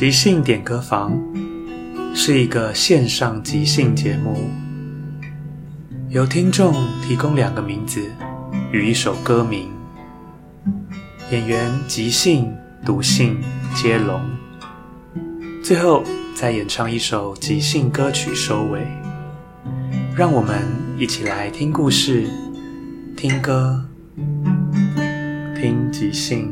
即兴点歌房是一个线上即兴节目，由听众提供两个名字与一首歌名，演员即兴、读信接龙，最后再演唱一首即兴歌曲收尾。让我们一起来听故事、听歌、听即兴。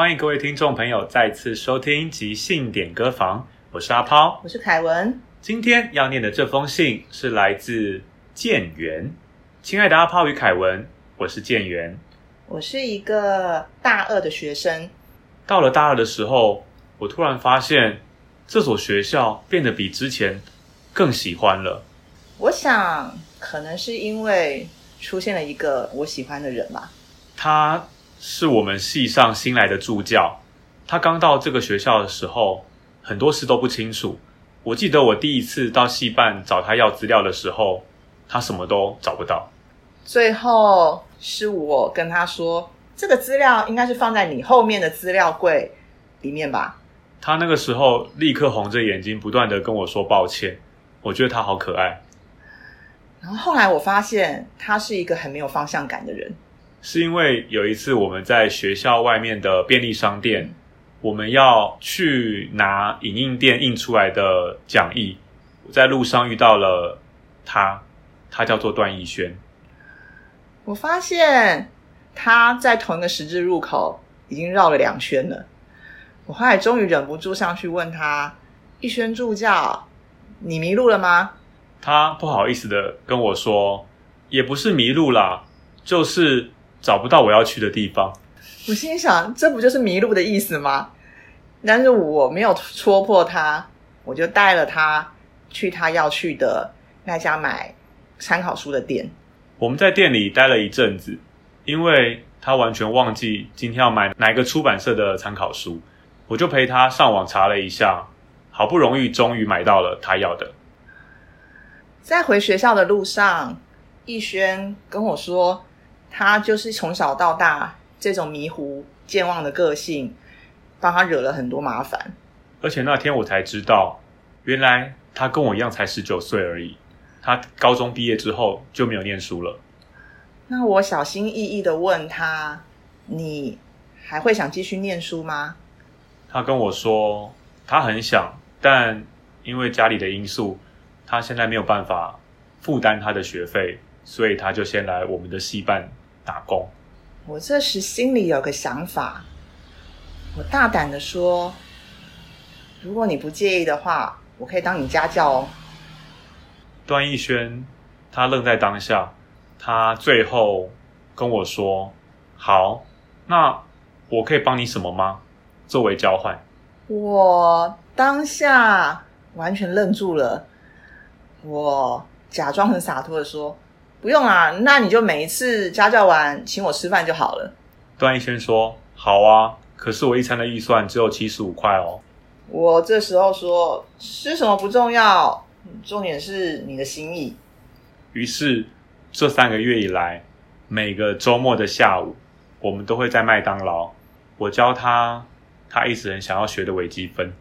欢迎各位听众朋友再次收听即兴点歌房，我是阿抛，我是凯文。今天要念的这封信是来自建元，亲爱的阿抛与凯文，我是建元，我是一个大二的学生。到了大二的时候，我突然发现这所学校变得比之前更喜欢了。我想可能是因为出现了一个我喜欢的人吧。他。是我们系上新来的助教，他刚到这个学校的时候，很多事都不清楚。我记得我第一次到系办找他要资料的时候，他什么都找不到。最后是我跟他说，这个资料应该是放在你后面的资料柜里面吧。他那个时候立刻红着眼睛，不断的跟我说抱歉。我觉得他好可爱。然后后来我发现，他是一个很没有方向感的人。是因为有一次我们在学校外面的便利商店，我们要去拿影印店印出来的讲义，在路上遇到了他，他叫做段奕轩。我发现他在同一个十字路口已经绕了两圈了。我后来终于忍不住上去问他：“奕轩助教，你迷路了吗？”他不好意思的跟我说：“也不是迷路啦，就是。”找不到我要去的地方，我心想，这不就是迷路的意思吗？但是我没有戳破他，我就带了他去他要去的那家买参考书的店。我们在店里待了一阵子，因为他完全忘记今天要买哪个出版社的参考书，我就陪他上网查了一下，好不容易终于买到了他要的。在回学校的路上，逸轩跟我说。他就是从小到大这种迷糊健忘的个性，帮他惹了很多麻烦。而且那天我才知道，原来他跟我一样才十九岁而已。他高中毕业之后就没有念书了。那我小心翼翼的问他：“你还会想继续念书吗？”他跟我说：“他很想，但因为家里的因素，他现在没有办法负担他的学费，所以他就先来我们的系办。”打工，我这时心里有个想法，我大胆的说：“如果你不介意的话，我可以当你家教哦。段奕轩他愣在当下，他最后跟我说：“好，那我可以帮你什么吗？作为交换。”我当下完全愣住了，我假装很洒脱的说：“不用啊，那你就每一次家教完请我吃饭就好了。”段奕轩说：“好啊，可是我一餐的预算只有七十五块哦。”我这时候说：“吃什么不重要，重点是你的心意。”于是这三个月以来，每个周末的下午，我们都会在麦当劳，我教他。他一直很想要学的微积分，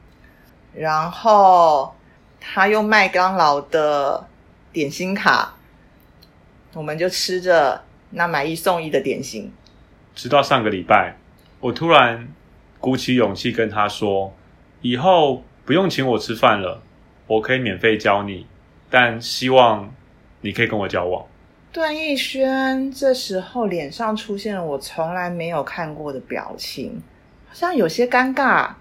然后他用麦当劳的点心卡，我们就吃着那买一送一的点心。直到上个礼拜，我突然鼓起勇气跟他说：“以后不用请我吃饭了，我可以免费教你，但希望你可以跟我交往。”段奕轩这时候脸上出现了我从来没有看过的表情。好像有些尴尬，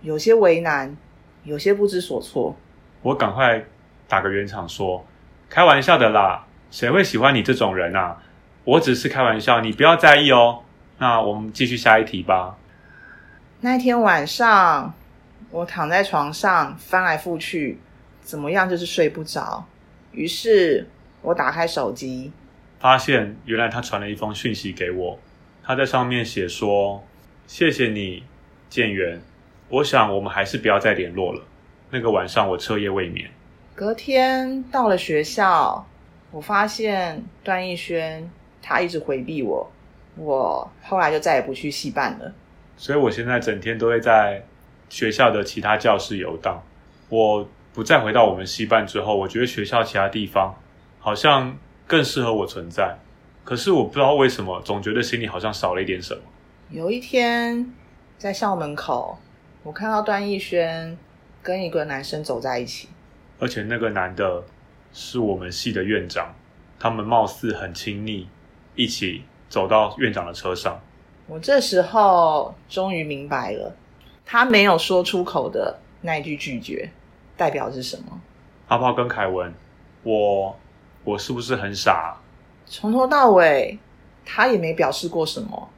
有些为难，有些不知所措。我赶快打个圆场说：“开玩笑的啦，谁会喜欢你这种人啊？我只是开玩笑，你不要在意哦。”那我们继续下一题吧。那天晚上，我躺在床上翻来覆去，怎么样就是睡不着。于是我打开手机，发现原来他传了一封讯息给我，他在上面写说。谢谢你，建元。我想我们还是不要再联络了。那个晚上我彻夜未眠。隔天到了学校，我发现段奕轩他一直回避我。我后来就再也不去戏办了。所以我现在整天都会在学校的其他教室游荡。我不再回到我们系办之后，我觉得学校其他地方好像更适合我存在。可是我不知道为什么，总觉得心里好像少了一点什么。有一天，在校门口，我看到段奕轩跟一个男生走在一起，而且那个男的是我们系的院长，他们貌似很亲密，一起走到院长的车上。我这时候终于明白了，他没有说出口的那一句拒绝，代表是什么？阿炮跟凯文，我我是不是很傻？从头到尾，他也没表示过什么。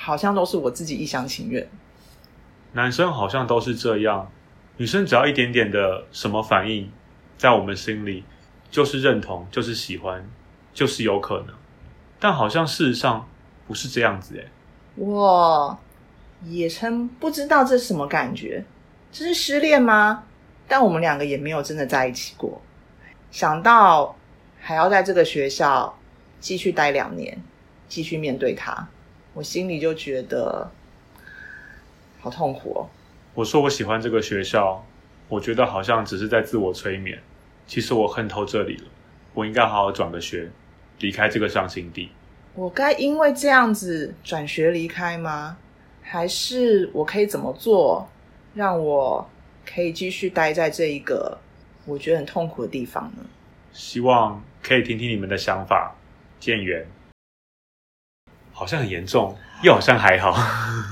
好像都是我自己一厢情愿。男生好像都是这样，女生只要一点点的什么反应，在我们心里就是认同，就是喜欢，就是有可能。但好像事实上不是这样子诶。我也曾不知道这是什么感觉，这是失恋吗？但我们两个也没有真的在一起过。想到还要在这个学校继续待两年，继续面对他。我心里就觉得好痛苦哦。我说我喜欢这个学校，我觉得好像只是在自我催眠。其实我恨透这里了，我应该好好转个学，离开这个伤心地。我该因为这样子转学离开吗？还是我可以怎么做，让我可以继续待在这一个我觉得很痛苦的地方呢？希望可以听听你们的想法，建元。好像很严重，又好像还好。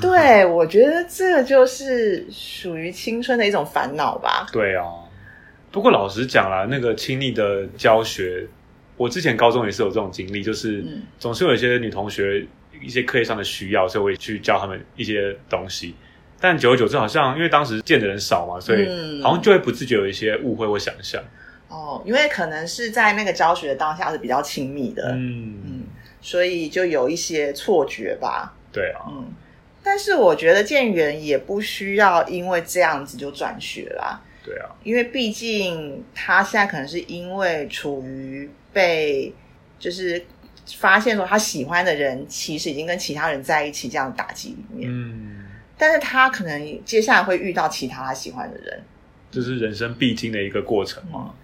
对，我觉得这个就是属于青春的一种烦恼吧。对啊，不过老实讲啦，那个亲密的教学，我之前高中也是有这种经历，就是总是有一些女同学一些课业上的需要，所以我会去教他们一些东西。但久而久之，好像因为当时见的人少嘛，所以好像就会不自觉有一些误会或想象。哦，因为可能是在那个教学的当下是比较亲密的。嗯嗯。所以就有一些错觉吧。对啊，嗯，但是我觉得建元也不需要因为这样子就转学啦。对啊，因为毕竟他现在可能是因为处于被就是发现说他喜欢的人其实已经跟其他人在一起这样的打击里面。嗯，但是他可能接下来会遇到其他他喜欢的人，这是人生必经的一个过程嘛。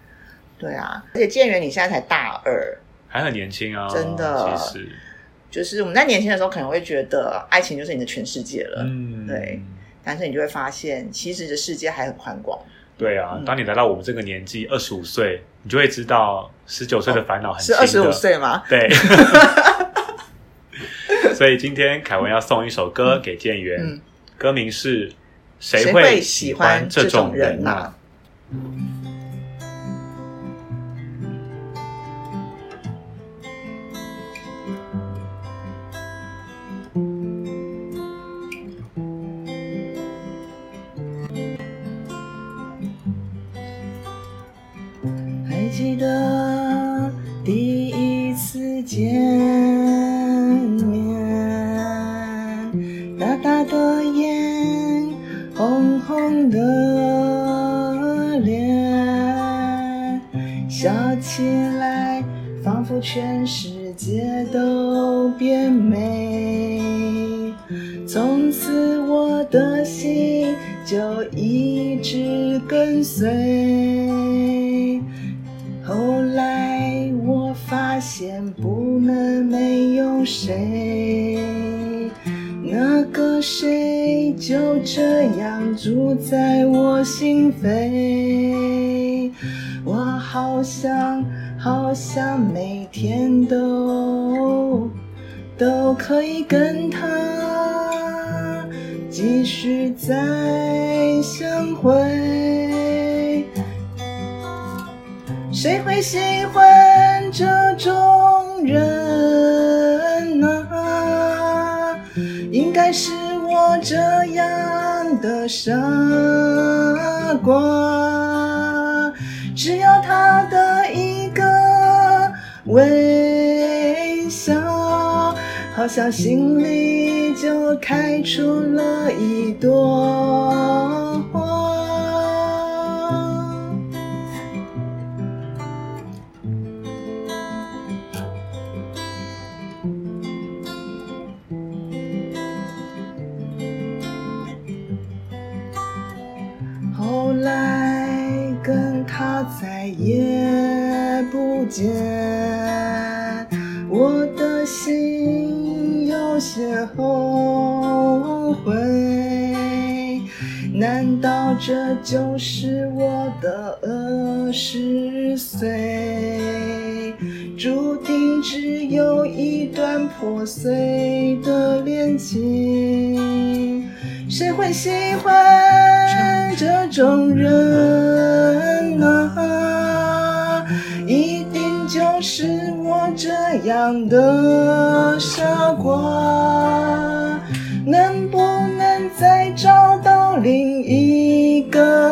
对啊，而且建元你现在才大二。还很年轻啊，真的，其实就是我们在年轻的时候可能会觉得爱情就是你的全世界了，嗯，对。但是你就会发现，其实这世界还很宽广。对啊，当你来到我们这个年纪，二十五岁，你就会知道十九岁的烦恼很轻的。是二十五岁吗？对。所以今天凯文要送一首歌给建元，歌名是《谁会喜欢这种人啊》。大大的眼，红红的脸，笑起来仿佛全世界都变美。从此我的心就一直跟随。后来我发现不能没有谁，个谁就这样住在我心扉。我好想好想每天都都可以跟他继续再相会。谁会喜欢这种人是我这样的傻瓜。只要他的一个微笑，好像心里就开出了一朵也不见，我的心有些后悔。难道这就是我的二十岁，注定只有一段破碎的恋情？谁会喜欢这种人样的傻瓜。能不能再找到另一个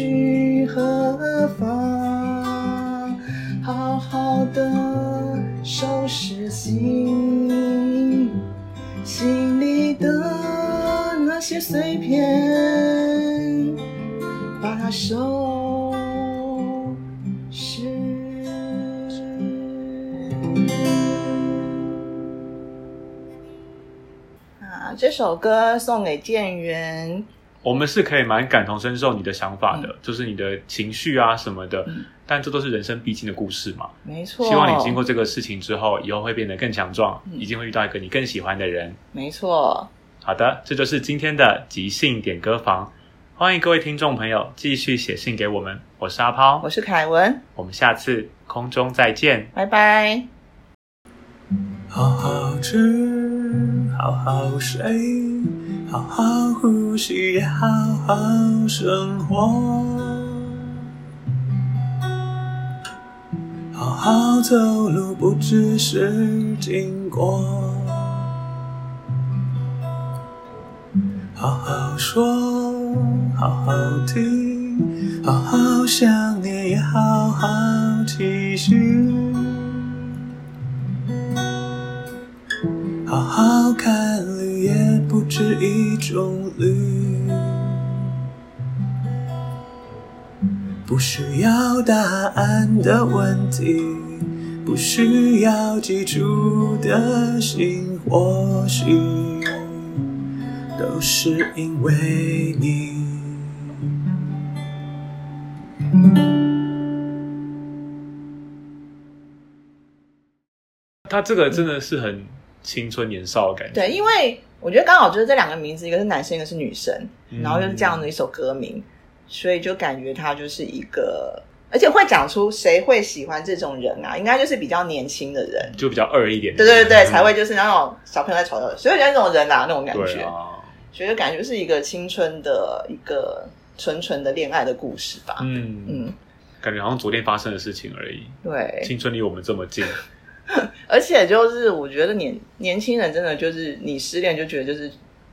去何方。好好的收拾心，心里的那些碎片，把它收拾。这首歌送给建元。我们是可以蛮感同身受你的想法的，嗯、就是你的情绪啊什么的。嗯、但这都是人生必经的故事嘛。没错。希望你经过这个事情之后，以后会变得更强壮，一定、嗯、会遇到一个你更喜欢的人。没错。好的，这就是今天的即兴点歌房。欢迎各位听众朋友继续写信给我们。我是阿抛，我是凯文。我们下次空中再见，拜拜。好好吃，好好睡，好好呼吸，也好好生活。好好走路，不只是经过。好好说，好好听，好好想念，也好好继续。好好看绿，也不止一种绿。不需要答案的问题，不需要记住的心，或许都是因为你。他这个真的是很青春年少的感觉。对，因为我觉得刚好就是这两个名字，一个是男生，一个是女生，然后又是这样的一首歌名，嗯、所以就感觉他就是一个，而且会讲出谁会喜欢这种人啊？应该就是比较年轻的人，就比较二一点。对对对，才会就是那种小朋友在吵的，所以就是那种人啊，那种感觉，啊、所以就感觉是一个青春的一个纯纯的恋爱的故事吧。嗯嗯，嗯感觉好像昨天发生的事情而已。对，青春离我们这么近。而且就是，我觉得年年轻人真的就是，你失恋就觉得就是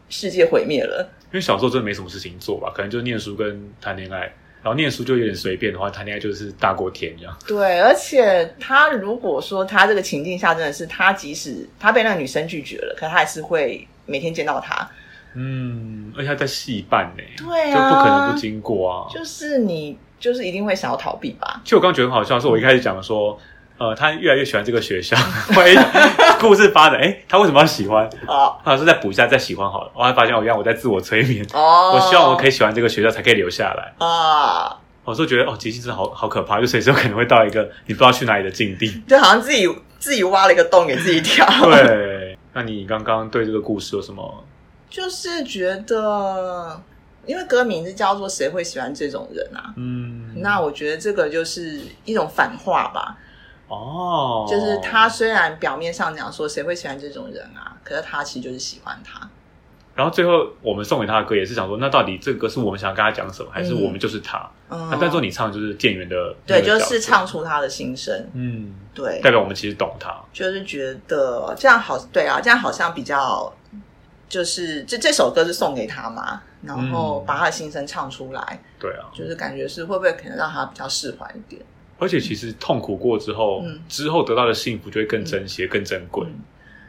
世界毁灭了。因为小时候真的没什么事情做吧，可能就念书跟谈恋爱，然后念书就有点随便的话，谈恋爱就是大过天这样。对，而且他如果说他这个情境下真的是他，即使他被那个女生拒绝了，可他还是会每天见到他。嗯，而且他在戏办呢，对啊，就不可能不经过啊。就是你就是一定会想要逃避吧？其实我刚刚觉得很好笑，是我一开始讲说。呃，他越来越喜欢这个学校，故事发展，哎，他为什么要喜欢？啊，他说再补一下，再喜欢好了。我还发现，我原来我在自我催眠。哦，我希望我可以喜欢这个学校，才可以留下来。啊，我说觉得哦，即兴真的好好可怕，就随时有可能会到一个你不知道去哪里的境地，就好像自己自己挖了一个洞给自己跳。对，那你刚刚对这个故事有什么？就是觉得，因为歌名字叫做“谁会喜欢这种人”啊？嗯，那我觉得这个就是一种反话吧。哦，就是他虽然表面上讲说谁会喜欢这种人啊，可是他其实就是喜欢他。然后最后我们送给他的歌也是想说，那到底这个歌是我们想跟他讲什么，还是我们就是他？嗯，那但是你唱就是店员的，对，就是唱出他的心声。嗯，对，代表我们其实懂他，就是觉得这样好，对啊，这样好像比较，就是这这首歌是送给他嘛，然后把他的心声唱出来，嗯，对啊，就是感觉是会不会可能让他比较释怀一点。而且其实痛苦过之后，嗯、之后得到的幸福就会更珍惜、嗯、更珍贵、嗯。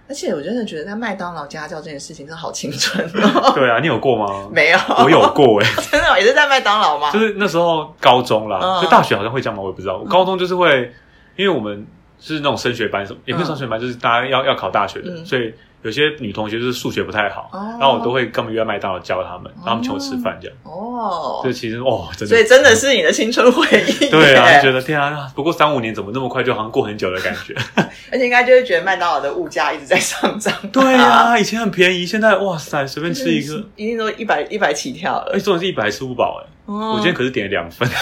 而且我真的觉得在麦当劳家教这件事情真的好青春哦。对啊，你有过吗？没有，我有过哎、欸。真的也是在麦当劳吗？就是那时候高中啦，就、嗯、大学好像会这样吗？我也不知道。我高中就是会，因为我们是那种升学班，什么也不是升学班，就是大家要要考大学所以。有些女同学就是数学不太好，然后我都会跟他们约麦当劳教他们，让他们请我吃饭这样。哦，这其实哦，真的，所以真的是你的青春回忆。对啊，觉得天啊，不过三五年怎么那么快就好像过很久的感觉。而且应该就是觉得麦当劳的物价一直在上涨。对啊，以前很便宜，现在哇塞，随便吃一个一定都一百一百起跳了。哎，重点是一百还吃不饱哎。我今天可是点了两份。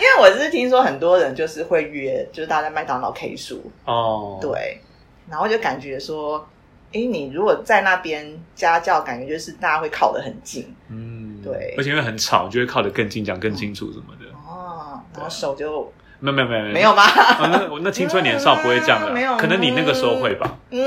因为我是听说很多人就是会约，就是大家在麦当劳 K 书哦，对。然后就感觉说，哎，你如果在那边家教，感觉就是大家会靠得很近，嗯，对，而且因为很吵，就会靠得更近，讲更清楚什么的。哦，然后手就没有没有没有没有吗？那我那青春年少不会这样的，没有，可能你那个时候会吧。嗯，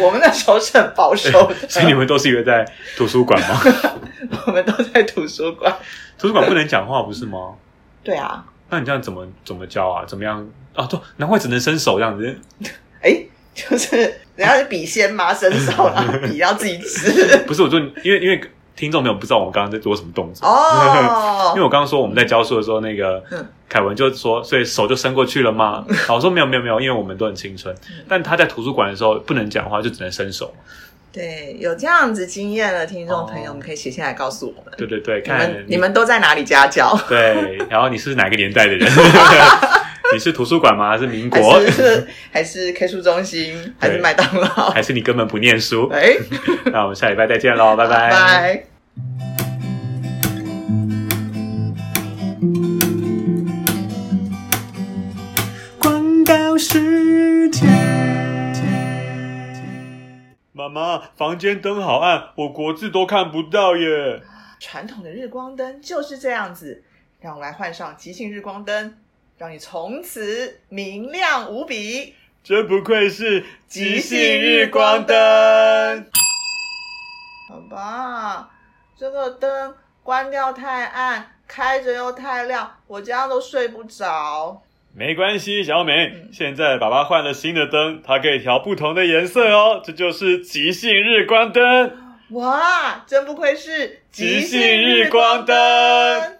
我们那时候是很保守的，所以你们都是以为在图书馆吗？我们都在图书馆，图书馆不能讲话不是吗？对啊，那你这样怎么怎么教啊？怎么样啊？对，难怪只能伸手这样子。哎，就是人家是笔仙嘛？伸手啊，笔要自己吃。不是，我说，因为因为听众没有不知道我们刚刚在做什么动作哦。因为我刚刚说我们在教书的时候，那个凯文就说，所以手就伸过去了吗？我说没有没有没有，因为我们都很青春。但他在图书馆的时候不能讲话，就只能伸手。对，有这样子经验的听众朋友，我们可以写下来告诉我们。对对对，看你们都在哪里家教？对，然后你是哪个年代的人？你是图书馆吗？还是民国？还是 还是 K 书中心？还是麦当劳？还是你根本不念书？哎，那我们下礼拜再见喽，拜拜。拜。广告时间。妈妈，房间灯好暗，我国字都看不到耶。传统的日光灯就是这样子，让我来换上即兴日光灯。让你从此明亮无比，真不愧是即兴日光灯。好吧，这个灯关掉太暗，开着又太亮，我这样都睡不着。没关系，小美，嗯、现在爸爸换了新的灯，它可以调不同的颜色哦，这就是即兴日光灯。哇，真不愧是即兴日光灯。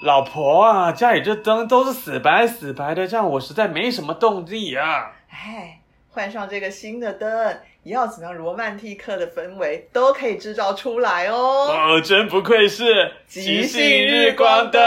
老婆啊，家里这灯都是死白死白的，这样我实在没什么动力啊。哎，换上这个新的灯，要怎么样罗曼蒂克的氛围都可以制造出来哦。哦，真不愧是即兴日光灯。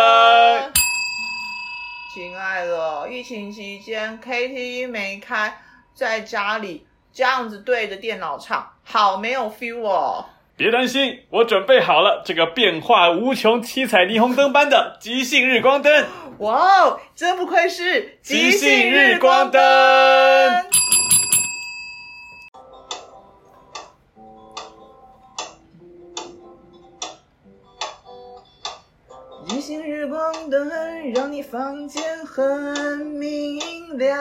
亲爱的，疫情期间 KTV 没开，在家里这样子对着电脑唱，好没有 feel 哦。别担心，我准备好了这个变化无穷、七彩霓虹灯般的即兴日光灯。哇哦，真不愧是即兴日光灯！即兴日光灯，让你房间很明亮。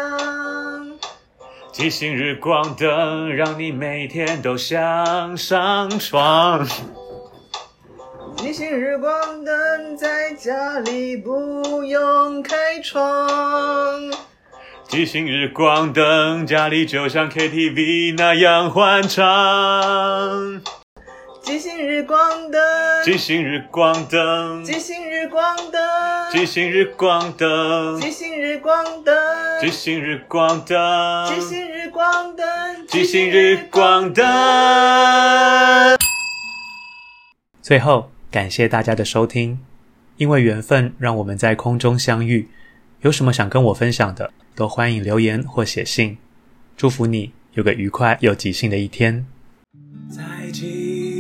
即兴日光灯，让你每天都想上床。即兴日光灯，在家里不用开窗。即兴日光灯，家里就像 KTV 那样欢唱。即兴日光灯，即兴日光灯，即兴日光灯，即兴日光灯，即兴日光灯，即兴日光灯，即兴日光灯，即兴日光灯。最后，感谢大家的收听，因为缘分让我们在空中相遇。有什么想跟我分享的，都欢迎留言或写信。祝福你有个愉快又即兴的一天。在